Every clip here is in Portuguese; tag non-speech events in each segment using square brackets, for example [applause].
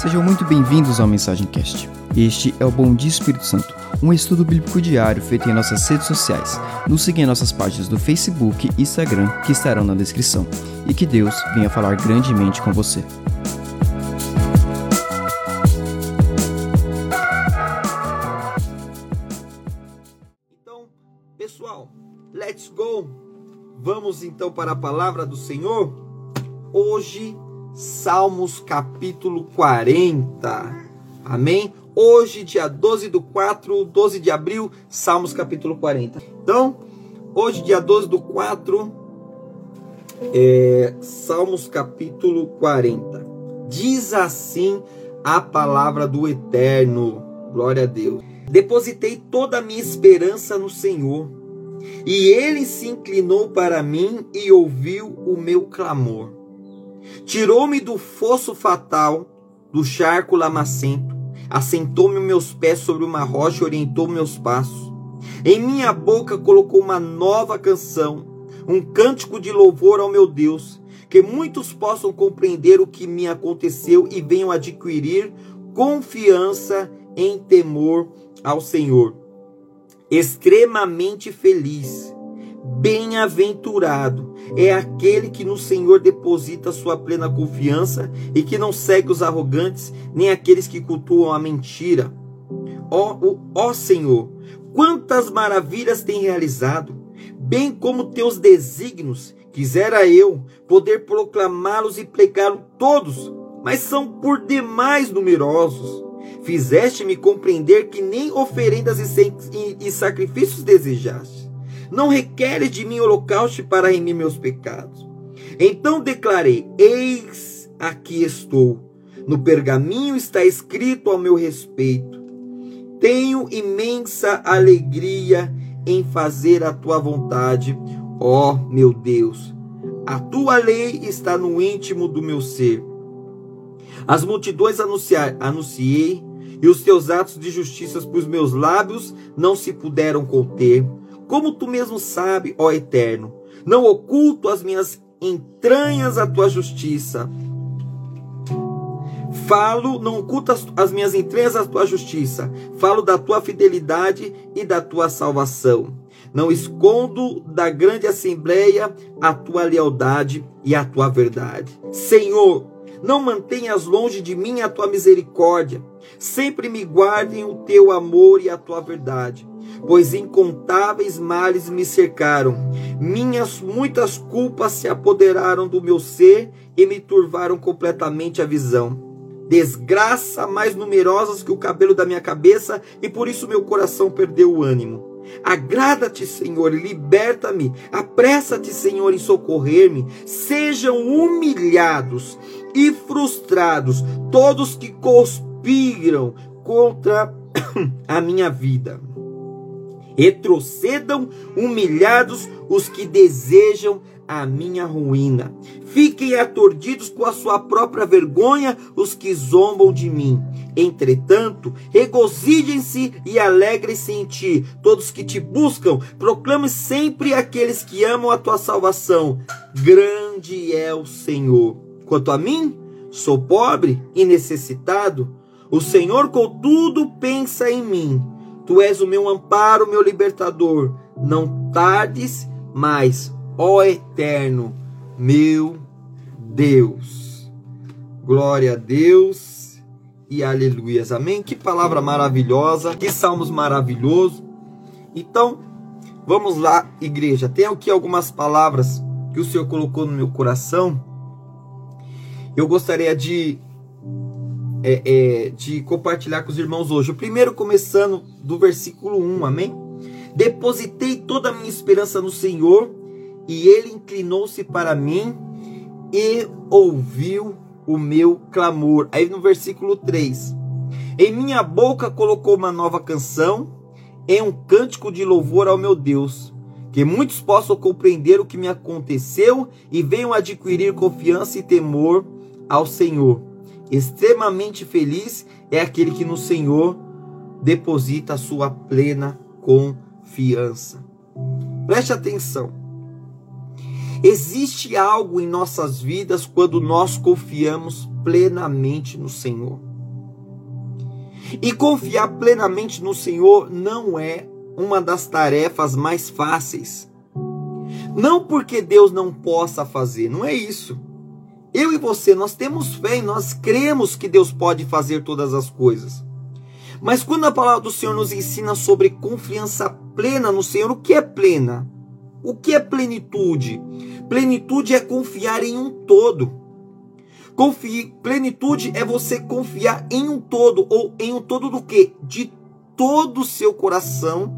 Sejam muito bem-vindos ao Mensagem Cast. Este é o Bom Dia Espírito Santo, um estudo bíblico diário feito em nossas redes sociais. Nos siga em nossas páginas do Facebook e Instagram, que estarão na descrição. E que Deus venha falar grandemente com você. Então, pessoal, let's go! Vamos então para a palavra do Senhor? Hoje, Salmos capítulo 40. Amém? Hoje, dia 12 do 4, 12 de abril, Salmos capítulo 40. Então, hoje, dia 12 do 4, é, Salmos capítulo 40. Diz assim a palavra do Eterno. Glória a Deus. Depositei toda a minha esperança no Senhor, e ele se inclinou para mim e ouviu o meu clamor. Tirou-me do fosso fatal, do charco lamacento, assentou-me meus pés sobre uma rocha e orientou meus passos. Em minha boca colocou uma nova canção, um cântico de louvor ao meu Deus, que muitos possam compreender o que me aconteceu e venham adquirir confiança em temor ao Senhor. Extremamente feliz, bem-aventurado é aquele que no Senhor deposita sua plena confiança e que não segue os arrogantes, nem aqueles que cultuam a mentira. Ó, ó Senhor, quantas maravilhas tem realizado, bem como teus desígnios, quisera eu poder proclamá-los e pregá-los todos, mas são por demais numerosos. Fizeste-me compreender que nem oferendas e sacrifícios desejaste. Não requeres de mim holocausto para remir meus pecados. Então declarei: Eis aqui estou. No pergaminho está escrito ao meu respeito. Tenho imensa alegria em fazer a tua vontade, ó meu Deus. A tua lei está no íntimo do meu ser. As multidões anunciar, anunciei, e os teus atos de justiça por meus lábios não se puderam conter. Como tu mesmo sabe, ó Eterno, não oculto as minhas entranhas a tua justiça. Falo, não oculto as, as minhas entranhas a tua justiça. Falo da tua fidelidade e da tua salvação. Não escondo da grande assembleia a tua lealdade e a tua verdade. Senhor, não mantenhas longe de mim a tua misericórdia. Sempre me guardem o teu amor e a tua verdade, pois incontáveis males me cercaram. Minhas muitas culpas se apoderaram do meu ser e me turvaram completamente a visão. Desgraça mais numerosas que o cabelo da minha cabeça, e por isso meu coração perdeu o ânimo. Agrada-te, Senhor, liberta-me. Apressa-te, Senhor, em socorrer-me. Sejam humilhados e frustrados todos que conspiram contra [coughs] a minha vida. Retrocedam humilhados os que desejam a minha ruína. Fiquem aturdidos com a sua própria vergonha os que zombam de mim. Entretanto, regozijem-se e alegrem-se em ti, todos que te buscam. Proclame sempre aqueles que amam a tua salvação. Grande é o Senhor. Quanto a mim, sou pobre e necessitado. O Senhor, contudo, pensa em mim. Tu és o meu amparo, meu libertador. Não tardes mais, ó Eterno, meu Deus. Glória a Deus e aleluias. Amém? Que palavra maravilhosa, que salmos maravilhoso. Então, vamos lá, igreja. Tem aqui algumas palavras que o Senhor colocou no meu coração. Eu gostaria de é, é, de compartilhar com os irmãos hoje. O primeiro começando do versículo 1, amém? Depositei toda a minha esperança no Senhor e ele inclinou-se para mim e ouviu o meu clamor. Aí no versículo 3: Em minha boca colocou uma nova canção, em um cântico de louvor ao meu Deus. Que muitos possam compreender o que me aconteceu e venham adquirir confiança e temor ao Senhor. Extremamente feliz é aquele que no Senhor deposita a sua plena confiança. Preste atenção. Existe algo em nossas vidas quando nós confiamos plenamente no Senhor. E confiar plenamente no Senhor não é uma das tarefas mais fáceis. Não porque Deus não possa fazer, não é isso. Eu e você, nós temos fé e nós cremos que Deus pode fazer todas as coisas. Mas quando a palavra do Senhor nos ensina sobre confiança plena no Senhor, o que é plena? O que é plenitude? Plenitude é confiar em um todo. Confie, plenitude é você confiar em um todo, ou em um todo do que? De todo o seu coração,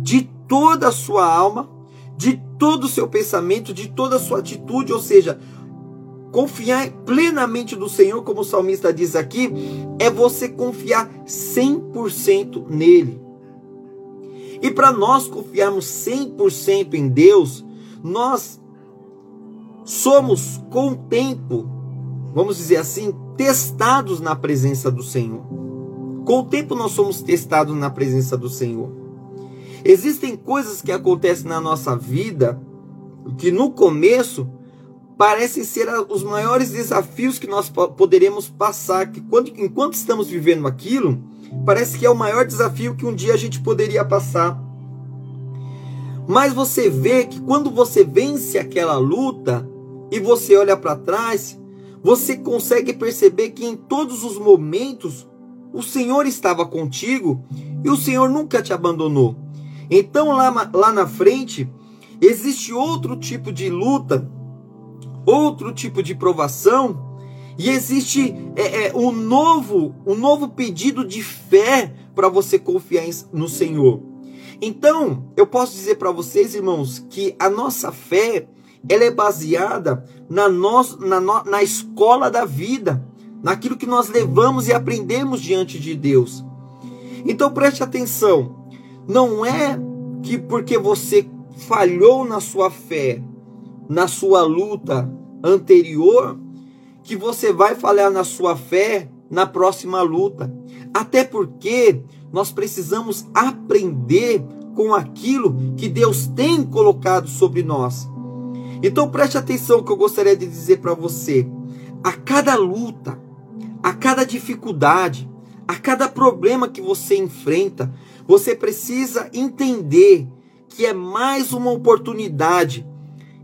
de toda a sua alma, de todo o seu pensamento, de toda a sua atitude, ou seja, confiar plenamente no Senhor, como o salmista diz aqui, é você confiar 100% nele. E para nós confiarmos 100% em Deus, nós somos com o tempo vamos dizer assim, testados na presença do Senhor. Com o tempo nós somos testados na presença do Senhor. Existem coisas que acontecem na nossa vida que no começo parecem ser os maiores desafios que nós poderemos passar, que quando, enquanto estamos vivendo aquilo, parece que é o maior desafio que um dia a gente poderia passar. Mas você vê que quando você vence aquela luta e você olha para trás, você consegue perceber que em todos os momentos o Senhor estava contigo e o Senhor nunca te abandonou. Então lá, lá na frente existe outro tipo de luta, outro tipo de provação e existe é, é, um novo, um novo pedido de fé para você confiar no Senhor. Então eu posso dizer para vocês, irmãos, que a nossa fé ela é baseada na, nós, na, na escola da vida, naquilo que nós levamos e aprendemos diante de Deus. Então preste atenção, não é que porque você falhou na sua fé, na sua luta anterior, que você vai falhar na sua fé na próxima luta. Até porque nós precisamos aprender com aquilo que Deus tem colocado sobre nós. Então preste atenção que eu gostaria de dizer para você. A cada luta, a cada dificuldade, a cada problema que você enfrenta, você precisa entender que é mais uma oportunidade,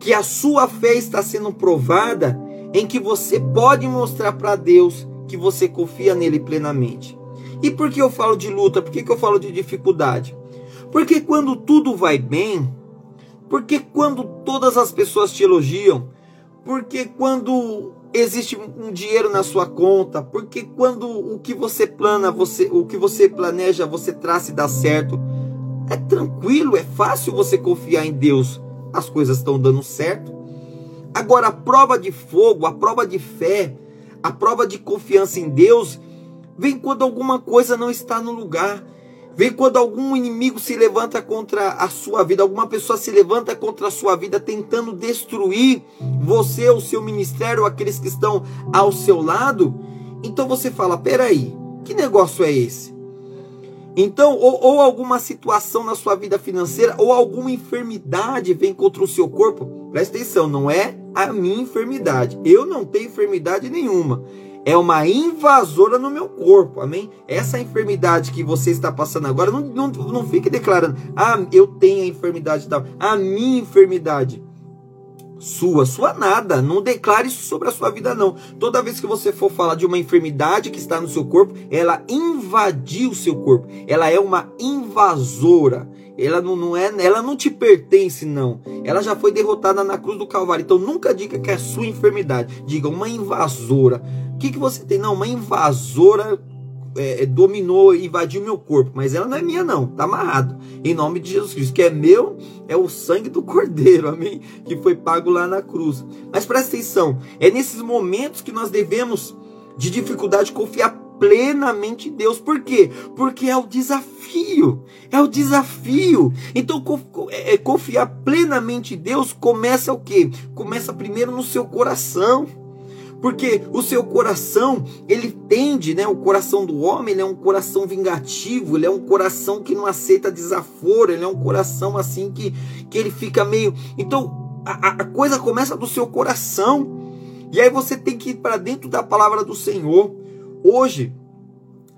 que a sua fé está sendo provada, em que você pode mostrar para Deus que você confia nele plenamente. E por que eu falo de luta? Por que, que eu falo de dificuldade? Porque quando tudo vai bem, porque quando todas as pessoas te elogiam, porque quando existe um dinheiro na sua conta, porque quando o que você plana, você, o que você planeja, você traça e dá certo, é tranquilo, é fácil você confiar em Deus. As coisas estão dando certo. Agora a prova de fogo, a prova de fé, a prova de confiança em Deus vem quando alguma coisa não está no lugar. Vem quando algum inimigo se levanta contra a sua vida, alguma pessoa se levanta contra a sua vida, tentando destruir você, o seu ministério, aqueles que estão ao seu lado. Então você fala: peraí, que negócio é esse? Então, ou, ou, alguma situação na sua vida financeira, ou alguma enfermidade vem contra o seu corpo, presta atenção, não é a minha enfermidade. Eu não tenho enfermidade nenhuma é uma invasora no meu corpo, amém? Essa enfermidade que você está passando agora, não, não, não fique declarando, ah, eu tenho a enfermidade tal, a minha enfermidade. Sua, sua nada, não declare isso sobre a sua vida, não. Toda vez que você for falar de uma enfermidade que está no seu corpo, ela invadiu o seu corpo, ela é uma invasora. Ela não, não é, ela não te pertence, não. Ela já foi derrotada na cruz do Calvário. Então nunca diga que é sua enfermidade. Diga uma invasora que, que você tem? Não, uma invasora é, é, dominou, invadiu meu corpo, mas ela não é minha, não, tá amarrado. Em nome de Jesus Cristo, que é meu, é o sangue do [laughs] Cordeiro, amém? Que foi pago lá na cruz. Mas presta atenção, é nesses momentos que nós devemos, de dificuldade, confiar plenamente em Deus. Por quê? Porque é o desafio. É o desafio. Então, é, confiar plenamente em Deus começa o quê? Começa primeiro no seu coração. Porque o seu coração, ele tende, né? O coração do homem, ele é um coração vingativo, ele é um coração que não aceita desaforo, ele é um coração assim que, que ele fica meio. Então, a, a coisa começa do seu coração. E aí você tem que ir para dentro da palavra do Senhor. Hoje,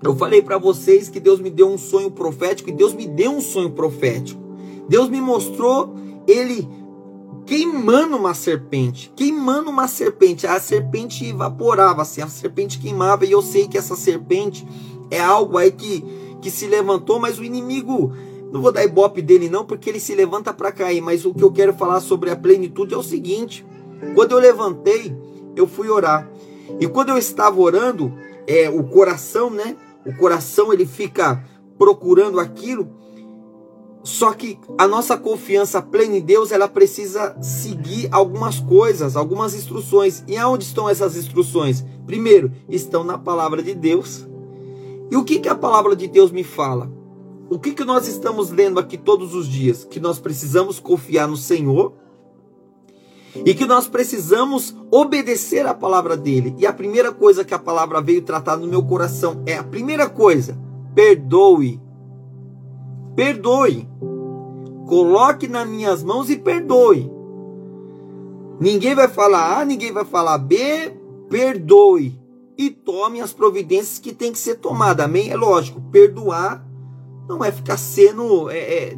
Eu falei para vocês que Deus me deu um sonho profético e Deus me deu um sonho profético. Deus me mostrou ele queimando uma serpente, queimando uma serpente. A serpente evaporava, assim, a serpente queimava e eu sei que essa serpente é algo aí que, que se levantou, mas o inimigo não vou dar ibope dele não, porque ele se levanta para cair, mas o que eu quero falar sobre a plenitude é o seguinte: quando eu levantei, eu fui orar. E quando eu estava orando, é o coração, né? O coração ele fica procurando aquilo. Só que a nossa confiança plena em Deus, ela precisa seguir algumas coisas, algumas instruções. E aonde estão essas instruções? Primeiro, estão na palavra de Deus. E o que, que a palavra de Deus me fala? O que, que nós estamos lendo aqui todos os dias? Que nós precisamos confiar no Senhor e que nós precisamos obedecer à palavra dele. E a primeira coisa que a palavra veio tratar no meu coração é a primeira coisa: perdoe. Perdoe. Coloque nas minhas mãos e perdoe. Ninguém vai falar A, ninguém vai falar B, perdoe. E tome as providências que tem que ser tomada. Amém? É lógico, perdoar não é ficar sendo é, é,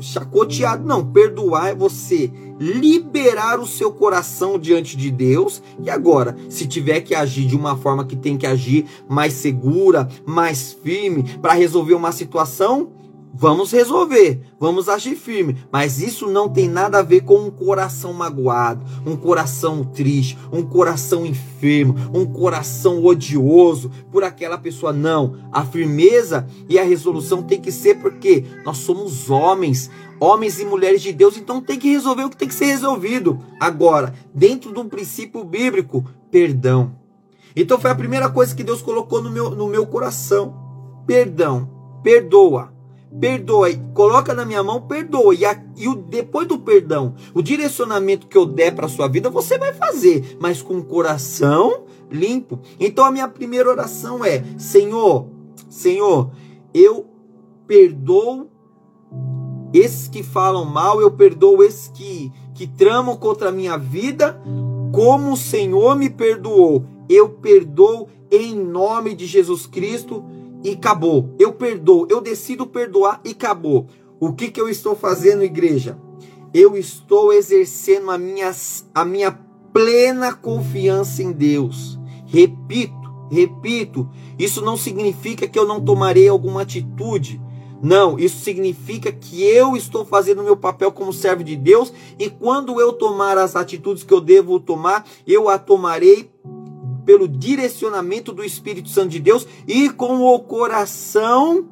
chacoteado, não. Perdoar é você liberar o seu coração diante de Deus. E agora, se tiver que agir de uma forma que tem que agir mais segura, mais firme, para resolver uma situação, Vamos resolver, vamos agir firme, mas isso não tem nada a ver com um coração magoado, um coração triste, um coração enfermo, um coração odioso por aquela pessoa. Não, a firmeza e a resolução tem que ser porque nós somos homens, homens e mulheres de Deus, então tem que resolver o que tem que ser resolvido. Agora, dentro de um princípio bíblico, perdão. Então foi a primeira coisa que Deus colocou no meu, no meu coração: perdão, perdoa perdoa, coloca na minha mão, perdoa. E, a, e o, depois do perdão, o direcionamento que eu der para sua vida, você vai fazer, mas com o coração limpo. Então a minha primeira oração é: Senhor, Senhor, eu perdoo esses que falam mal, eu perdoo esses que, que tramam contra a minha vida, como o Senhor me perdoou. Eu perdoo em nome de Jesus Cristo e acabou. Eu perdoo, eu decido perdoar e acabou. O que, que eu estou fazendo, igreja? Eu estou exercendo a minha, a minha plena confiança em Deus. Repito, repito, isso não significa que eu não tomarei alguma atitude. Não, isso significa que eu estou fazendo o meu papel como servo de Deus e quando eu tomar as atitudes que eu devo tomar, eu a tomarei pelo direcionamento do Espírito Santo de Deus e com o coração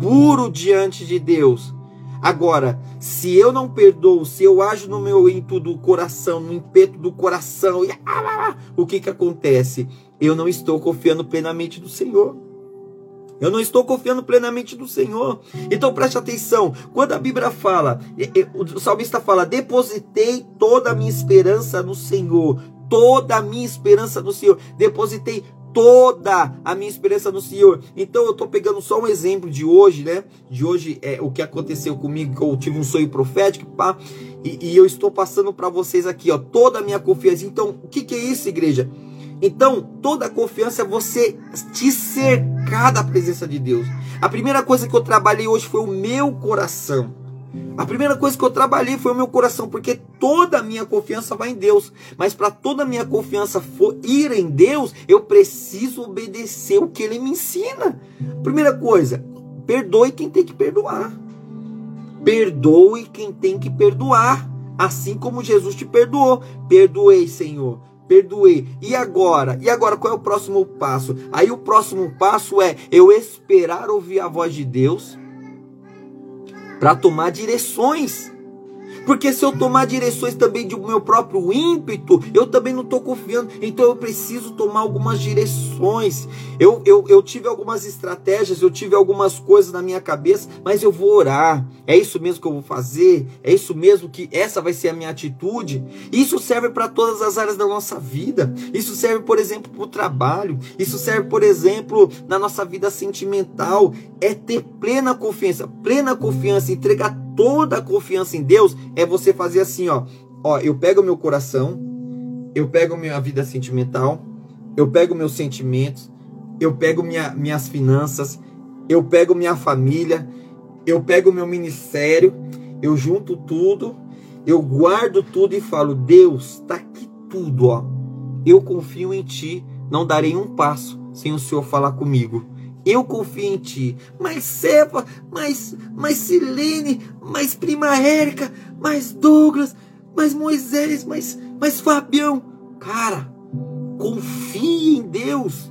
puro diante de Deus. Agora, se eu não perdoo, se eu ajo no meu ímpeto do coração, no impeto do coração, e, ah, o que que acontece? Eu não estou confiando plenamente no Senhor. Eu não estou confiando plenamente no Senhor. Então preste atenção. Quando a Bíblia fala, o salmista fala: depositei toda a minha esperança no Senhor toda a minha esperança no Senhor. Depositei toda a minha esperança no Senhor. Então eu estou pegando só um exemplo de hoje, né? De hoje é o que aconteceu comigo, que eu tive um sonho profético, pá, e, e eu estou passando para vocês aqui, ó, toda a minha confiança. Então, o que, que é isso, igreja? Então, toda a confiança é você te cercar da presença de Deus. A primeira coisa que eu trabalhei hoje foi o meu coração. A primeira coisa que eu trabalhei foi o meu coração, porque toda a minha confiança vai em Deus. Mas para toda a minha confiança for ir em Deus, eu preciso obedecer o que Ele me ensina. Primeira coisa, perdoe quem tem que perdoar. Perdoe quem tem que perdoar, assim como Jesus te perdoou. Perdoei, Senhor. Perdoei. E agora? E agora qual é o próximo passo? Aí o próximo passo é eu esperar ouvir a voz de Deus para tomar direções porque se eu tomar direções também do meu próprio ímpeto, eu também não estou confiando. Então eu preciso tomar algumas direções. Eu, eu, eu tive algumas estratégias, eu tive algumas coisas na minha cabeça, mas eu vou orar. É isso mesmo que eu vou fazer? É isso mesmo que essa vai ser a minha atitude? Isso serve para todas as áreas da nossa vida. Isso serve, por exemplo, para o trabalho. Isso serve, por exemplo, na nossa vida sentimental. É ter plena confiança, plena confiança, entregar toda a confiança em Deus é você fazer assim, ó. Ó, eu pego meu coração, eu pego minha vida sentimental, eu pego meus sentimentos, eu pego minha, minhas finanças, eu pego minha família, eu pego meu ministério, eu junto tudo, eu guardo tudo e falo: Deus, tá aqui tudo, ó. Eu confio em Ti, não darei um passo sem o Senhor falar comigo. Eu confio em ti. Mas Seva, mais, mais Silene, mais Prima Érica, mais Douglas, mais Moisés, mais, mais Fabião. Cara, confie em Deus.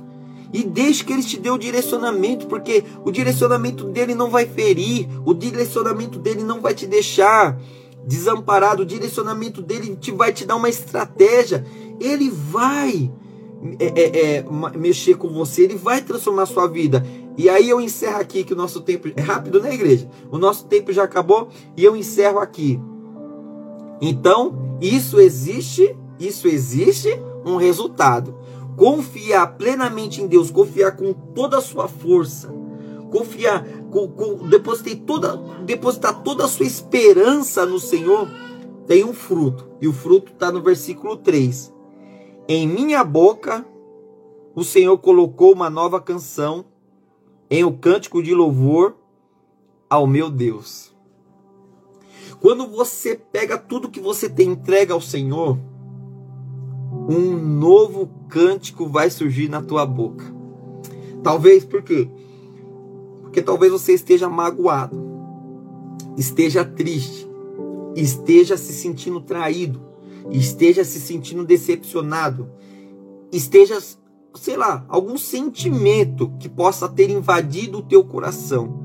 E deixe que ele te dê o direcionamento, porque o direcionamento dele não vai ferir, o direcionamento dele não vai te deixar desamparado, o direcionamento dele te vai te dar uma estratégia. Ele vai é, é, mexer com você, ele vai transformar a sua vida. E aí eu encerro aqui que o nosso tempo é rápido, né, igreja? O nosso tempo já acabou e eu encerro aqui. Então, isso existe, isso existe um resultado. Confiar plenamente em Deus, confiar com toda a sua força, confiar, com, com, depositar, toda, depositar toda a sua esperança no Senhor, tem um fruto. E o fruto está no versículo 3. Em minha boca o Senhor colocou uma nova canção em o um cântico de louvor ao meu Deus. Quando você pega tudo que você tem entrega ao Senhor, um novo cântico vai surgir na tua boca. Talvez por quê? Porque talvez você esteja magoado, esteja triste, esteja se sentindo traído, esteja se sentindo decepcionado, esteja, sei lá, algum sentimento que possa ter invadido o teu coração.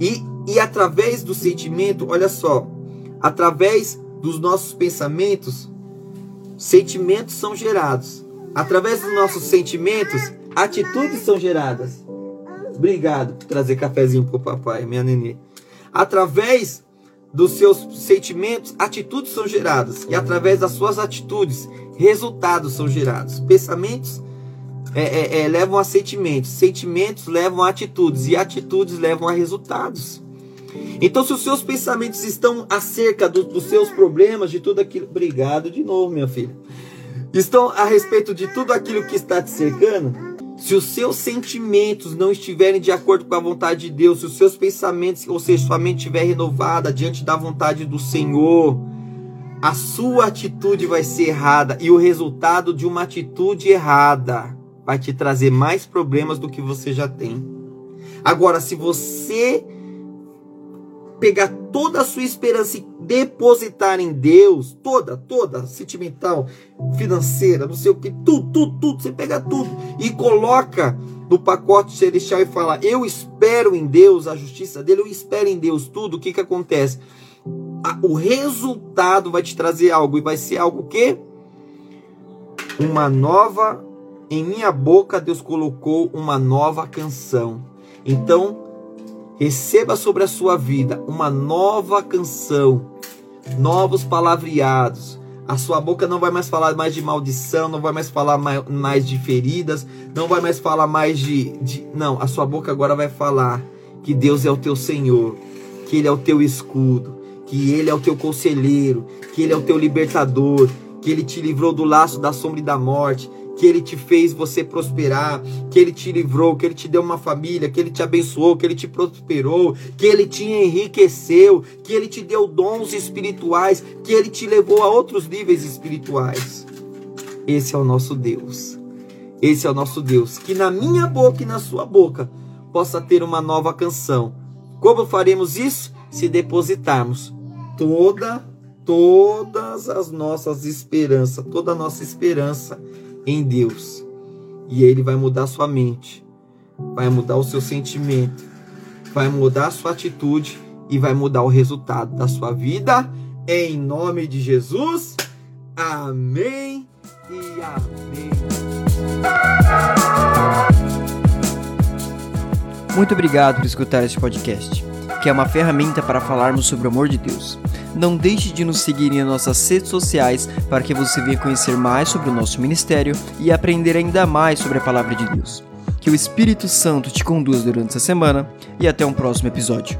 E, e através do sentimento, olha só, através dos nossos pensamentos, sentimentos são gerados. Através dos nossos sentimentos, atitudes são geradas. Obrigado por trazer cafezinho pro papai, minha nenê. Através dos seus sentimentos, atitudes são geradas. E através das suas atitudes, resultados são gerados. Pensamentos é, é, é, levam a sentimentos, sentimentos levam a atitudes, e atitudes levam a resultados. Então, se os seus pensamentos estão acerca do, dos seus problemas, de tudo aquilo. Obrigado de novo, minha filha. Estão a respeito de tudo aquilo que está te cercando se os seus sentimentos não estiverem de acordo com a vontade de Deus, se os seus pensamentos, ou seja, sua mente estiver renovada diante da vontade do Senhor, a sua atitude vai ser errada e o resultado de uma atitude errada vai te trazer mais problemas do que você já tem. Agora, se você pegar toda a sua esperança e depositar em Deus, toda, toda, sentimental, financeira, não sei o que, tudo, tudo, tudo, você pega tudo e coloca no pacote celestial e fala: Eu espero em Deus, a justiça dele, eu espero em Deus tudo. O que que acontece? O resultado vai te trazer algo e vai ser algo que uma nova em minha boca Deus colocou uma nova canção. Então, receba sobre a sua vida uma nova canção, novos palavreados. A sua boca não vai mais falar mais de maldição, não vai mais falar mais de feridas, não vai mais falar mais de, de. Não, a sua boca agora vai falar que Deus é o teu Senhor, que Ele é o teu escudo, que Ele é o teu conselheiro, que Ele é o teu libertador, que Ele te livrou do laço da sombra e da morte, que Ele te fez você prosperar, que Ele te livrou, que Ele te deu uma família, que Ele te abençoou, que Ele te prosperou, que Ele te enriqueceu, que Ele te deu dons espirituais, que Ele te levou a outros níveis espirituais. Esse é o nosso Deus. Esse é o nosso Deus. Que na minha boca e na sua boca possa ter uma nova canção. Como faremos isso? Se depositarmos toda, todas as nossas esperanças, toda a nossa esperança em Deus. E ele vai mudar sua mente, vai mudar o seu sentimento, vai mudar a sua atitude e vai mudar o resultado da sua vida. Em nome de Jesus. Amém e amém. Muito obrigado por escutar este podcast, que é uma ferramenta para falarmos sobre o amor de Deus. Não deixe de nos seguir em nossas redes sociais para que você venha conhecer mais sobre o nosso ministério e aprender ainda mais sobre a palavra de Deus. Que o Espírito Santo te conduza durante essa semana e até um próximo episódio.